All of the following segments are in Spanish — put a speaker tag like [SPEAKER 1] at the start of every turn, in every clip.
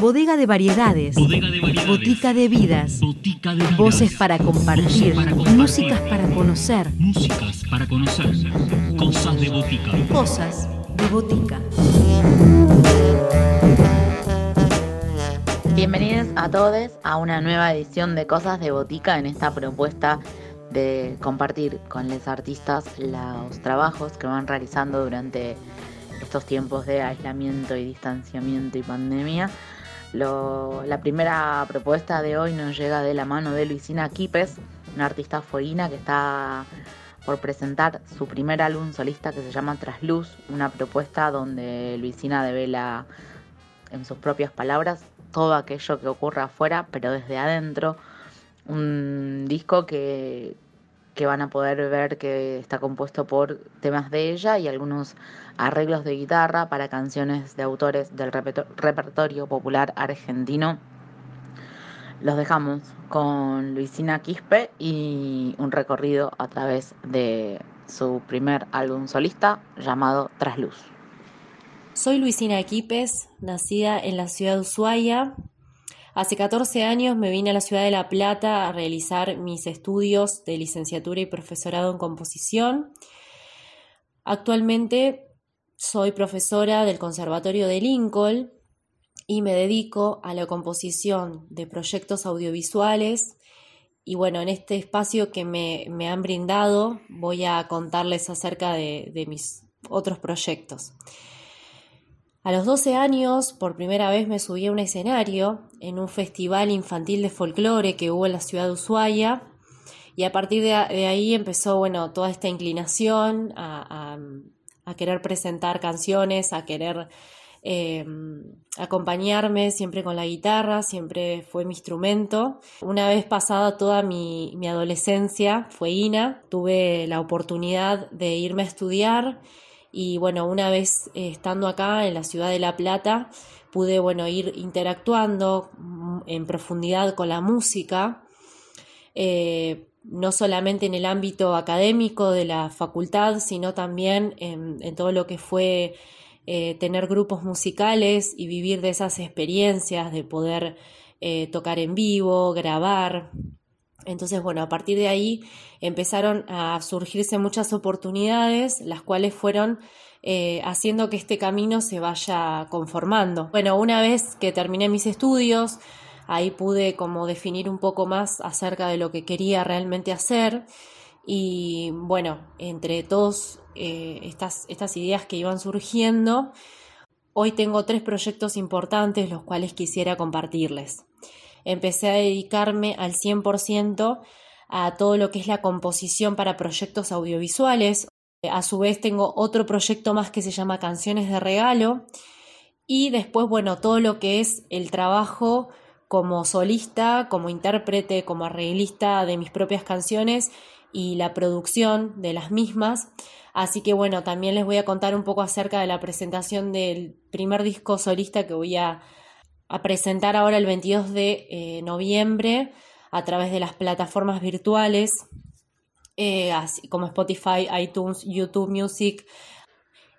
[SPEAKER 1] Bodega de variedades.
[SPEAKER 2] Bodega de variedades.
[SPEAKER 1] Botica de vidas.
[SPEAKER 2] Botica de vidas.
[SPEAKER 1] Voces para compartir.
[SPEAKER 2] Voces para compartir.
[SPEAKER 1] Músicas para conocer.
[SPEAKER 2] Músicas para conocer. Cosas de botica.
[SPEAKER 1] Cosas de botica.
[SPEAKER 3] Bienvenidos a todos a una nueva edición de Cosas de Botica en esta propuesta de compartir con los artistas los trabajos que van realizando durante estos tiempos de aislamiento y distanciamiento y pandemia. La primera propuesta de hoy nos llega de la mano de Luisina Quipes, una artista fueguina que está por presentar su primer álbum solista que se llama Trasluz, una propuesta donde Luisina devela en sus propias palabras todo aquello que ocurra afuera, pero desde adentro. Un disco que, que van a poder ver que está compuesto por temas de ella y algunos arreglos de guitarra para canciones de autores del reperto- repertorio popular argentino. Los dejamos con Luisina Quispe y un recorrido a través de su primer álbum solista llamado Trasluz.
[SPEAKER 4] Soy Luisina Equipes, nacida en la ciudad de Ushuaia. Hace 14 años me vine a la ciudad de La Plata a realizar mis estudios de licenciatura y profesorado en composición. Actualmente soy profesora del Conservatorio de Lincoln y me dedico a la composición de proyectos audiovisuales. Y bueno, en este espacio que me, me han brindado voy a contarles acerca de, de mis otros proyectos. A los 12 años, por primera vez me subí a un escenario en un festival infantil de folclore que hubo en la ciudad de Ushuaia. Y a partir de, ahí empezó, bueno, toda esta inclinación a, querer presentar canciones, a querer eh, acompañarme siempre con la guitarra, siempre fue mi instrumento. Una vez pasada toda mi, mi adolescencia, fue INA, tuve la oportunidad de irme a estudiar y bueno, una vez eh, estando acá en la ciudad de La Plata, pude bueno, ir interactuando mm, en profundidad con la música, eh, no solamente en el ámbito académico de la facultad, sino también en, todo lo que fue eh, tener grupos musicales y vivir de esas experiencias, de poder tocar en vivo, grabar. Entonces, bueno, a partir de ahí empezaron a surgirse muchas oportunidades, las cuales fueron eh, haciendo que este camino se vaya conformando. Bueno, una vez que terminé mis estudios, ahí pude como definir un poco más acerca de lo que quería realmente hacer y bueno, entre todas estas, estas ideas que iban surgiendo, hoy tengo tres proyectos importantes los cuales quisiera compartirles empecé a dedicarme al 100% a todo lo que es la composición para proyectos audiovisuales. A su vez tengo otro proyecto más que se llama Canciones de Regalo. Y después, bueno, todo lo que es el trabajo como solista, como intérprete, como arreglista de mis propias canciones y la producción de las mismas. Así que bueno, también les voy a contar un poco acerca de la presentación del primer disco solista que voy a a presentar ahora el 22 de eh, noviembre a través de las plataformas virtuales, eh, así como Spotify, iTunes, YouTube Music.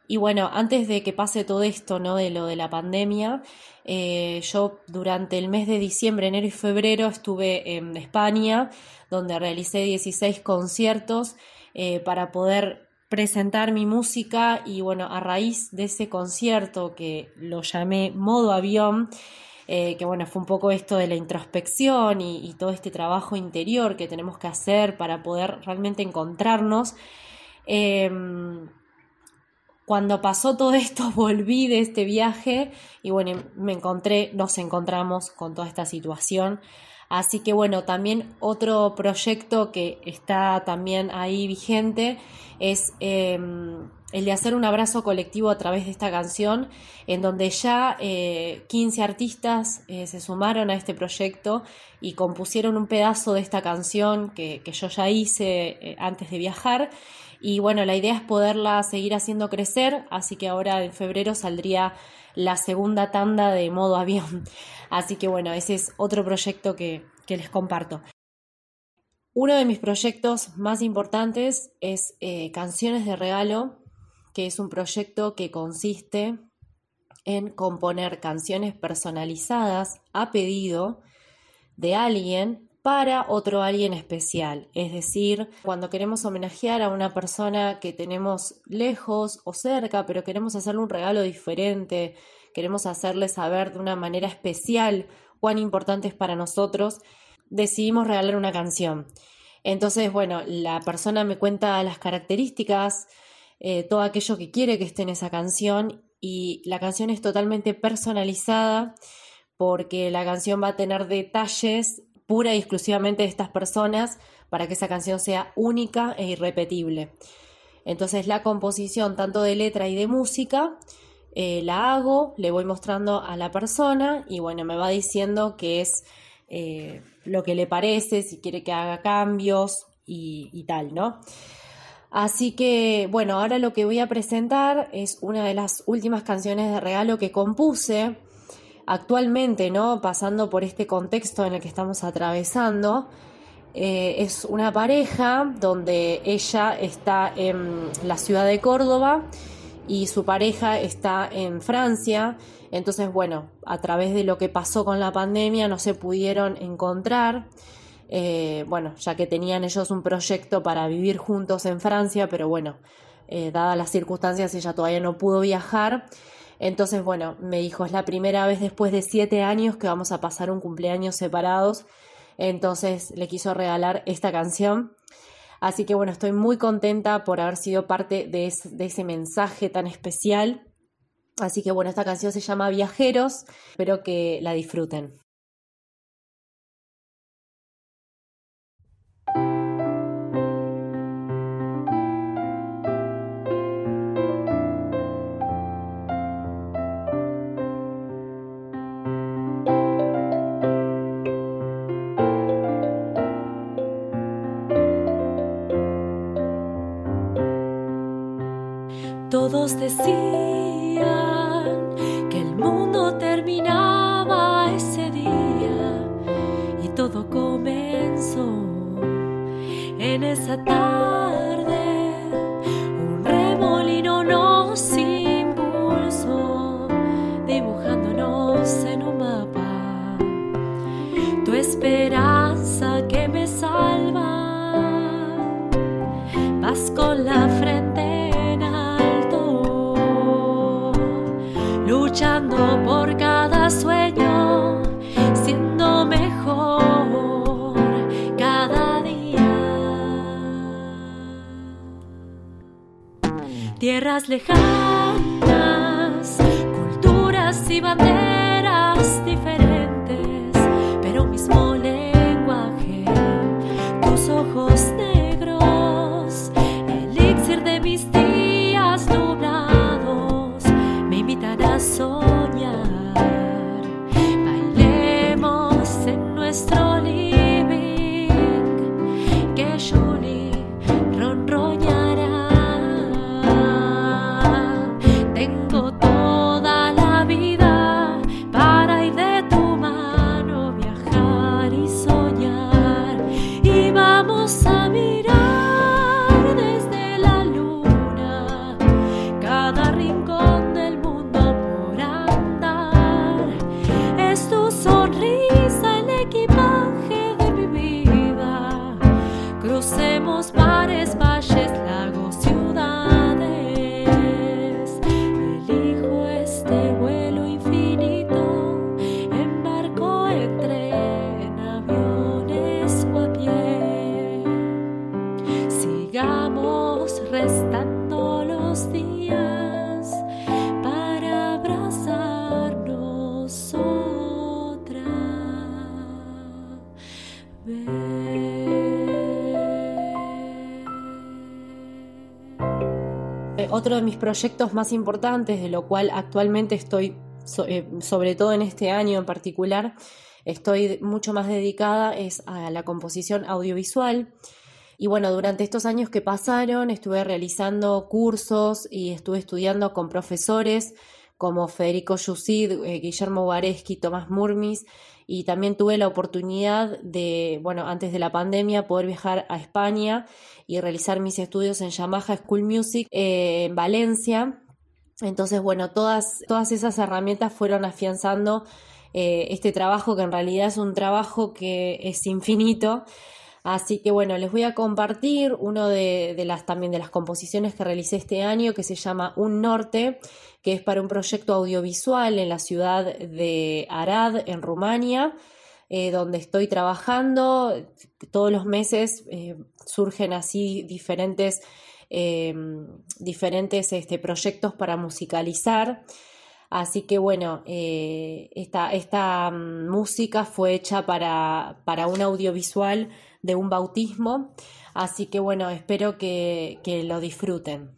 [SPEAKER 4] Y bueno, antes de que pase todo esto, ¿no? De lo de la pandemia, eh, yo durante el mes de diciembre, enero y febrero estuve en España, donde realicé 16 conciertos para poder presentar mi música y bueno, a raíz de ese concierto que lo llamé modo avión, eh, que bueno, fue un poco esto de la introspección y, todo este trabajo interior que tenemos que hacer para poder realmente encontrarnos. Eh, cuando pasó todo esto, volví de este viaje y bueno, me encontré, nos encontramos con toda esta situación. Así que bueno, también otro proyecto que está también ahí vigente es eh, el de hacer un abrazo colectivo a través de esta canción, en donde ya eh, 15 artistas eh, se sumaron a este proyecto y compusieron un pedazo de esta canción que, que yo ya hice eh, antes de viajar. Y bueno, la idea es poderla seguir haciendo crecer, así que ahora en febrero saldría la segunda tanda de modo avión. Así que bueno, ese es otro proyecto que, que les comparto. Uno de mis proyectos más importantes es eh, Canciones de Regalo, que es un proyecto que consiste en componer canciones personalizadas a pedido de alguien para otro alguien especial. Es decir, cuando queremos homenajear a una persona que tenemos lejos o cerca, pero queremos hacerle un regalo diferente, queremos hacerle saber de una manera especial cuán importante es para nosotros, decidimos regalar una canción. Entonces, bueno, la persona me cuenta las características, eh, todo aquello que quiere que esté en esa canción y la canción es totalmente personalizada porque la canción va a tener detalles pura y exclusivamente de estas personas para que esa canción sea única e irrepetible. Entonces la composición tanto de letra y de música eh, la hago, le voy mostrando a la persona y bueno, me va diciendo qué es eh, lo que le parece, si quiere que haga cambios y, y tal, ¿no? Así que, bueno, ahora lo que voy a presentar es una de las últimas canciones de regalo que compuse actualmente, ¿no? Pasando por este contexto en el que estamos atravesando. Eh, es una pareja donde ella está en la ciudad de Córdoba y su pareja está en Francia. Entonces, bueno, a través de lo que pasó con la pandemia no se pudieron encontrar. Eh, bueno, ya que tenían ellos un proyecto para vivir juntos en Francia, pero bueno, eh, dadas las circunstancias ella todavía no pudo viajar. Entonces, bueno, me dijo, es la primera vez después de siete años que vamos a pasar un cumpleaños separados. Entonces le quiso regalar esta canción. Así que bueno, estoy muy contenta por haber sido parte de, ese mensaje tan especial. Así que bueno, esta canción se llama Viajeros. Espero que la disfruten.
[SPEAKER 5] Todos decían que el mundo terminaba ese día y todo comenzó en esa tarde. Tierras lejanas, culturas y banderas diferentes, pero mismo lenguaje, tus ojos negros,
[SPEAKER 4] Otro de mis proyectos más importantes, de lo cual actualmente estoy, eh, sobre todo en este año en particular, estoy mucho más dedicada es a la composición audiovisual. Y bueno, durante estos años que pasaron estuve realizando cursos y estuve estudiando con profesores como Federico Yusid, eh, Guillermo Guareschi, Tomás Murmis, y también tuve la oportunidad de, bueno, antes de la pandemia, poder viajar a España y realizar mis estudios en Yamaha School Music eh, en Valencia. Entonces, bueno, todas, todas esas herramientas fueron afianzando eh, este trabajo que en realidad es un trabajo que es infinito. Así que bueno, les voy a compartir uno de, las también de las composiciones que realicé este año que se llama Un Norte, que es para un proyecto audiovisual en la ciudad de Arad, en Rumania, eh, donde estoy trabajando. Todos los meses eh, surgen así diferentes, eh, diferentes este, proyectos para musicalizar. Así que bueno, esta, esta mm, música fue hecha para, para, un audiovisual de un bautismo. Así que bueno, espero que, que lo disfruten.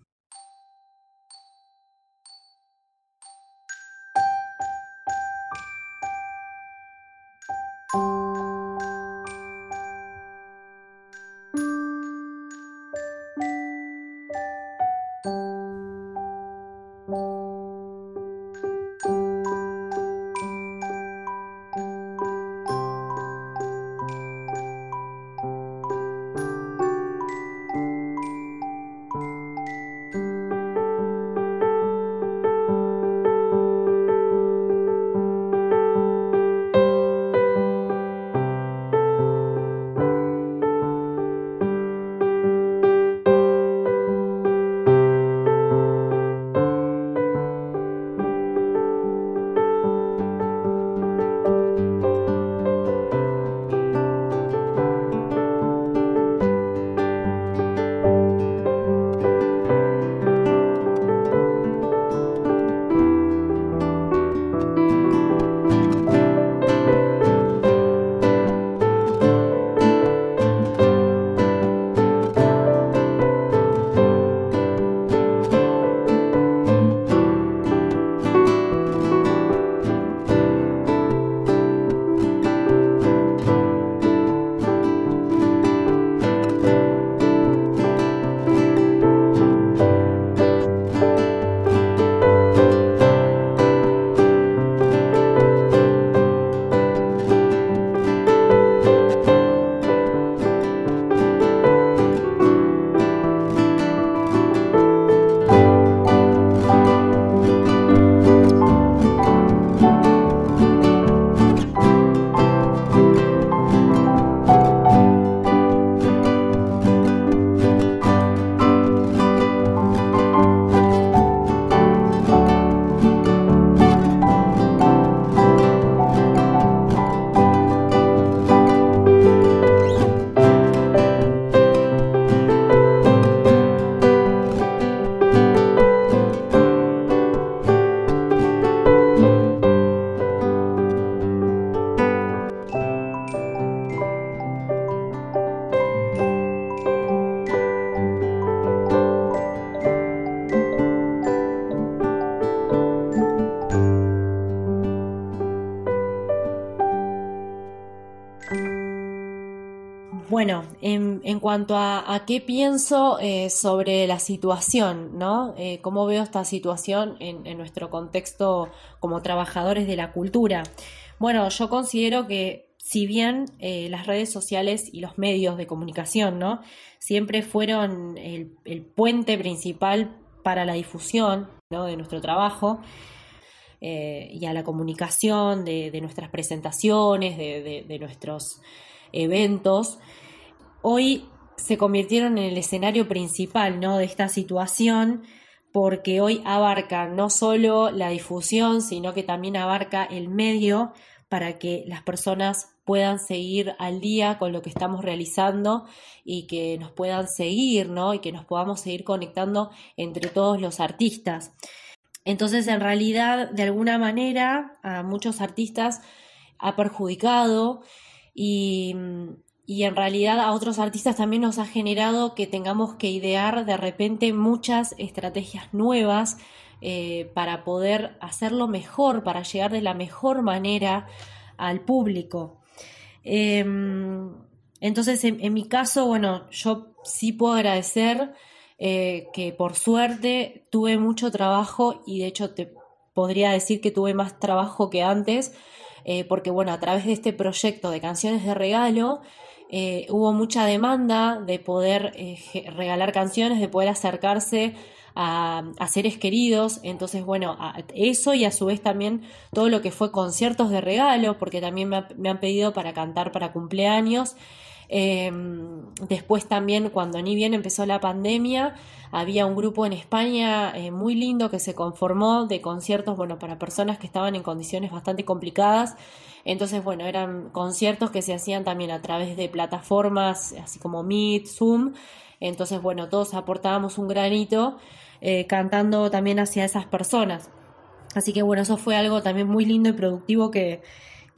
[SPEAKER 4] En, cuanto a, qué pienso eh, sobre la situación, ¿no? Eh, ¿Cómo veo esta situación en, nuestro contexto como trabajadores de la cultura? Bueno, yo considero que si bien eh, las redes sociales y los medios de comunicación, ¿no? Siempre fueron el, puente principal para la difusión de nuestro trabajo y a la comunicación de, nuestras presentaciones, de nuestros eventos, hoy se convirtieron en el escenario principal ¿no? de esta situación porque hoy abarca no solo la difusión, sino que también abarca el medio para que las personas puedan seguir al día con lo que estamos realizando y que nos puedan seguir, ¿no? Y que nos podamos seguir conectando entre todos los artistas. Entonces, en realidad, de alguna manera, a muchos artistas ha perjudicado y, y, en realidad a otros artistas también nos ha generado que tengamos que idear de repente muchas estrategias nuevas eh, para poder hacerlo mejor, para llegar de la mejor manera al público. Eh, entonces, en, en, mi caso, bueno, yo sí puedo agradecer eh, que por suerte tuve mucho trabajo y de hecho te podría decir que tuve más trabajo que antes eh, porque bueno, a través de este proyecto de canciones de regalo, eh, hubo mucha demanda de poder eh, regalar canciones, de poder acercarse a, a seres queridos. Entonces, bueno, a- eso y a su vez también todo lo que fue conciertos de regalo, porque también me, ha- me han pedido para cantar para cumpleaños. Eh, después también cuando ni bien empezó la pandemia, había un grupo en España eh, muy lindo que se conformó de conciertos, bueno, para personas que estaban en condiciones bastante complicadas. Entonces, bueno, eran conciertos que se hacían también a través de plataformas así como Meet, Zoom. Entonces, bueno, todos aportábamos un granito eh, cantando también hacia esas personas. Así que bueno, eso fue algo también muy lindo y productivo que,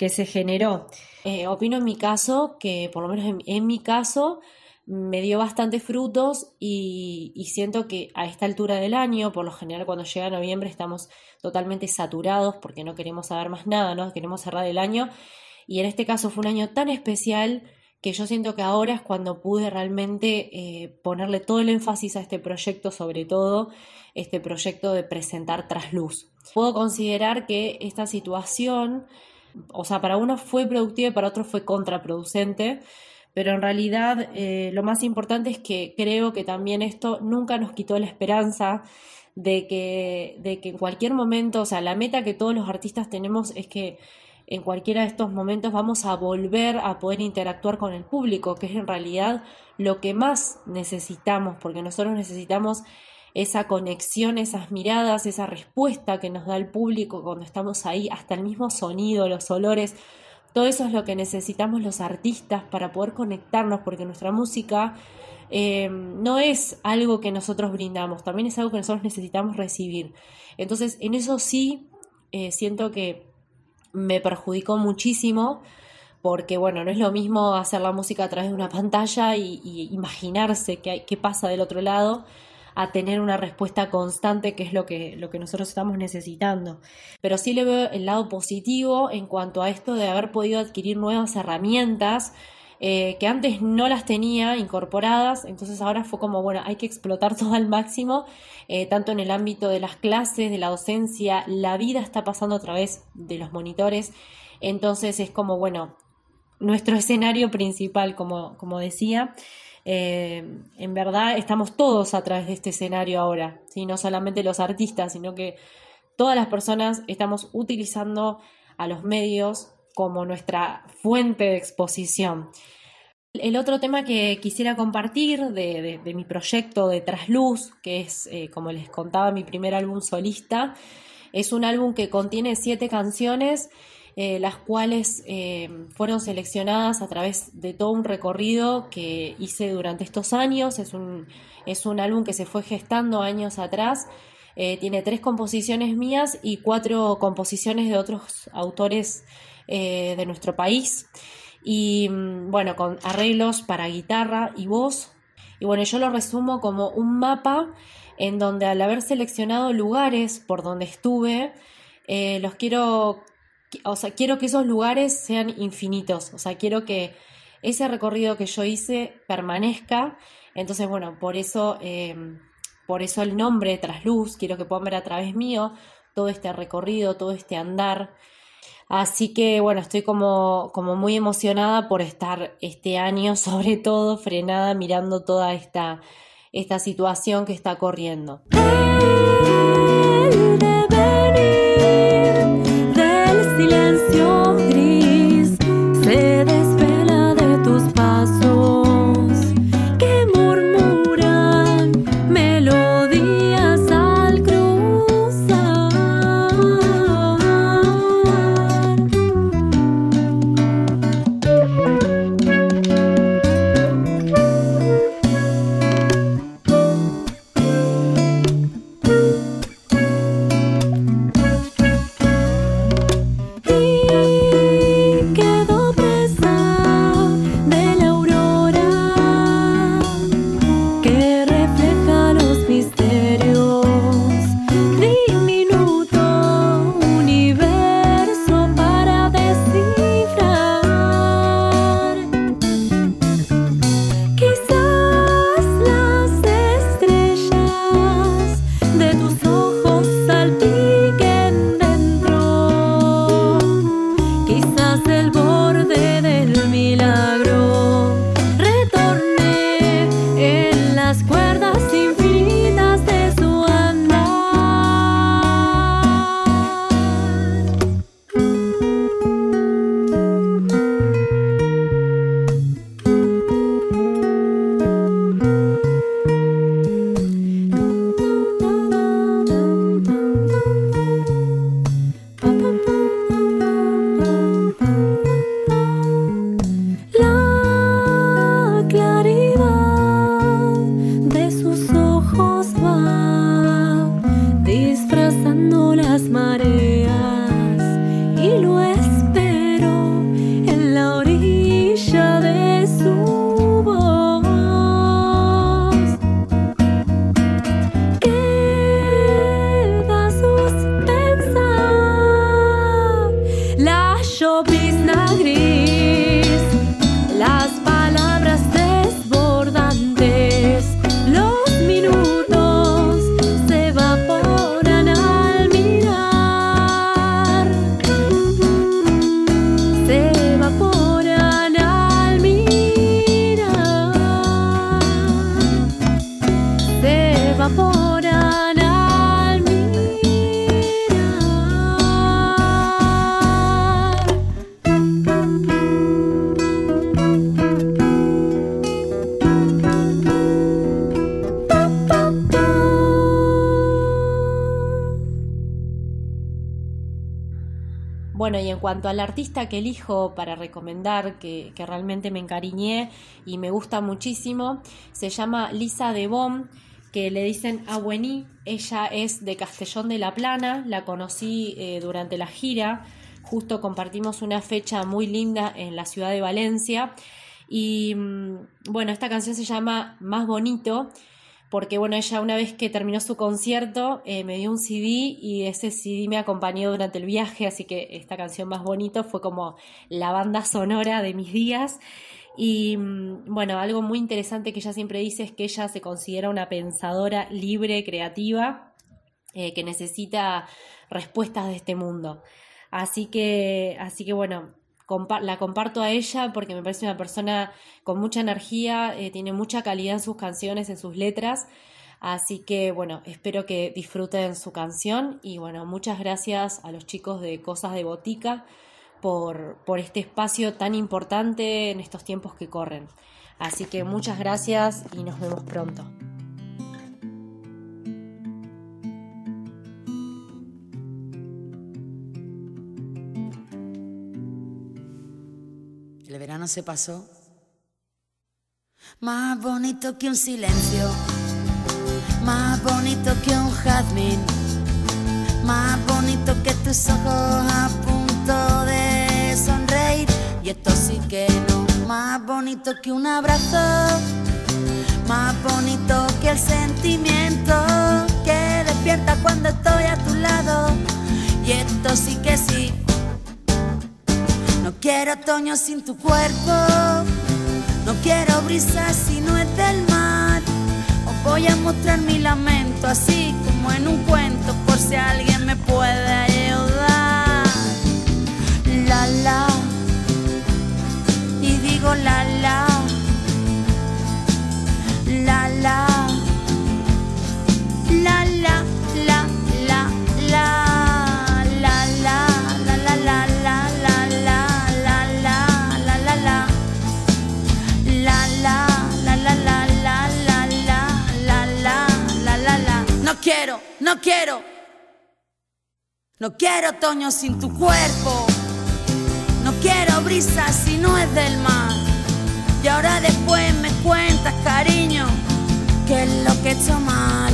[SPEAKER 4] que se generó. Eh, opino en mi caso que, por lo menos en, mi caso, me dio bastantes frutos y, y siento que a esta altura del año, por lo general cuando llega noviembre estamos totalmente saturados porque no queremos saber más nada, ¿no? Queremos cerrar el año y en este caso fue un año tan especial que yo siento que ahora es cuando pude realmente eh, ponerle todo el énfasis a este proyecto, sobre todo este proyecto de presentar Trasluz. Puedo considerar que esta situación, o sea, para uno fue productiva y para otro fue contraproducente, pero en realidad eh, lo más importante es que creo que también esto nunca nos quitó la esperanza de que, de que en cualquier momento, o sea, la meta que todos los artistas tenemos es que en cualquiera de estos momentos vamos a volver a poder interactuar con el público, que es en realidad lo que más necesitamos, porque nosotros necesitamos esa conexión, esas miradas, esa respuesta que nos da el público cuando estamos ahí, hasta el mismo sonido, los olores, todo eso es lo que necesitamos los artistas para poder conectarnos, porque nuestra música eh, no es algo que nosotros brindamos, también es algo que nosotros necesitamos recibir. Entonces, en eso sí eh, siento que me perjudicó muchísimo porque bueno, no es lo mismo hacer la música a través de una pantalla y, imaginarse qué, qué pasa del otro lado a tener una respuesta constante, que es lo que, lo que nosotros estamos necesitando. Pero sí le veo el lado positivo en cuanto a esto de haber podido adquirir nuevas herramientas eh, que antes no las tenía incorporadas, entonces ahora fue como, bueno, hay que explotar todo al máximo, eh, tanto en el ámbito de las clases, de la docencia, la vida está pasando a través de los monitores, entonces es como, bueno, nuestro escenario principal, como, como decía. Eh, en verdad estamos todos a través de este escenario ahora, ¿sí? no solamente los artistas, sino que todas las personas estamos utilizando a los medios como nuestra fuente de exposición. El otro tema que quisiera compartir de, de, mi proyecto de Trasluz, que es, eh, como les contaba, mi primer álbum solista, es un álbum que contiene siete canciones eh, las cuales eh, fueron seleccionadas a través de todo un recorrido que hice durante estos años. Es un, es un álbum que se fue gestando años atrás. Eh, tiene tres composiciones mías y cuatro composiciones de otros autores de nuestro país. Y mm, bueno, con arreglos para guitarra y voz. Y bueno, yo lo resumo como un mapa en donde al haber seleccionado lugares por donde estuve, los quiero o sea, quiero que esos lugares sean infinitos, o sea, quiero que ese recorrido que yo hice permanezca, entonces, bueno, por eso, eh, por eso el nombre Trasluz, quiero que puedan ver a través mío todo este recorrido, todo este andar, así que, bueno, estoy como, como muy emocionada por estar este año, sobre todo, frenada, mirando toda esta, esta situación que está corriendo.
[SPEAKER 5] Silencio
[SPEAKER 4] cuanto al artista que elijo para recomendar, que, realmente me encariñé y me gusta muchísimo, se llama Lisa de Bom, que le dicen Abuení. Ella es de Castellón de la Plana, la conocí eh, durante la gira, justo compartimos una fecha muy linda en la ciudad de Valencia. Y mm, bueno, esta canción se llama Más Bonito porque bueno, ella una vez que terminó su concierto eh, me dio un CD y ese CD me acompañó durante el viaje, así que esta canción más bonito fue como la banda sonora de mis días. Y mm, bueno, algo muy interesante que ella siempre dice es que ella se considera una pensadora libre, creativa, eh, que necesita respuestas de este mundo. Así que, así que bueno, la comparto a ella porque me parece una persona con mucha energía, eh, tiene mucha calidad en sus canciones, en sus letras. Así que bueno, espero que disfruten su canción y bueno, muchas gracias a los chicos de Cosas de Botica por, por este espacio tan importante en estos tiempos que corren. Así que muchas gracias y nos vemos pronto.
[SPEAKER 6] No se pasó. Más bonito que un silencio, más bonito que un jazmín, más bonito que tus ojos a punto de sonreír. Y esto sí que no, más bonito que un abrazo, más bonito que el sentimiento que despierta cuando estoy a tu lado. Y esto sí que sí quiero otoño sin tu cuerpo, no quiero brisa si no es del mar. Os voy a mostrar mi lamento así como en un cuento por si alguien me puede ayudar. No quiero otoño sin tu cuerpo. No quiero brisa si no es del mar. Y ahora después me cuentas, cariño, qué es lo que he hecho mal.